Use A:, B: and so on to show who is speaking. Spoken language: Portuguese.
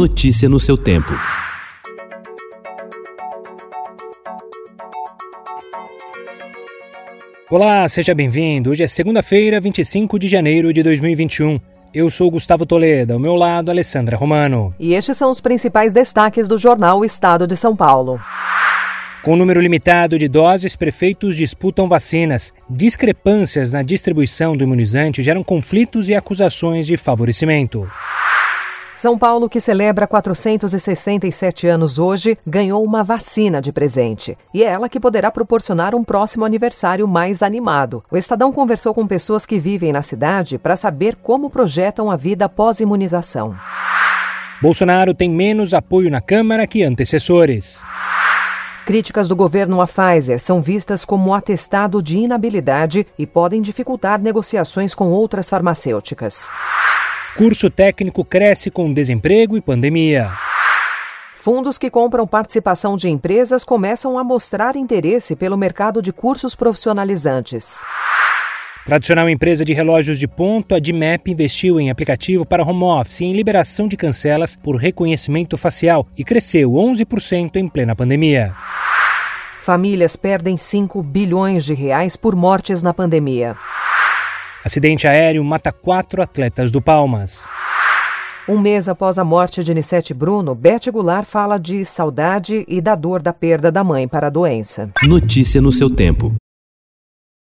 A: Notícia no seu tempo.
B: Olá, seja bem-vindo. Hoje é segunda-feira, 25 de janeiro de 2021. Eu sou Gustavo Toledo, ao meu lado, Alessandra Romano.
C: E estes são os principais destaques do jornal Estado de São Paulo.
B: Com número limitado de doses, prefeitos disputam vacinas. Discrepâncias na distribuição do imunizante geram conflitos e acusações de favorecimento.
C: São Paulo, que celebra 467 anos hoje, ganhou uma vacina de presente. E é ela que poderá proporcionar um próximo aniversário mais animado. O Estadão conversou com pessoas que vivem na cidade para saber como projetam a vida pós-imunização.
B: Bolsonaro tem menos apoio na Câmara que antecessores.
C: Críticas do governo à Pfizer são vistas como atestado de inabilidade e podem dificultar negociações com outras farmacêuticas.
B: Curso técnico cresce com desemprego e pandemia.
C: Fundos que compram participação de empresas começam a mostrar interesse pelo mercado de cursos profissionalizantes.
B: Tradicional empresa de relógios de ponto, a DMAP investiu em aplicativo para home office e em liberação de cancelas por reconhecimento facial e cresceu 11% em plena pandemia.
C: Famílias perdem 5 bilhões de reais por mortes na pandemia.
B: Acidente aéreo mata quatro atletas do Palmas.
C: Um mês após a morte de Nissete Bruno, Bete Goulart fala de saudade e da dor da perda da mãe para a doença.
A: Notícia no seu tempo.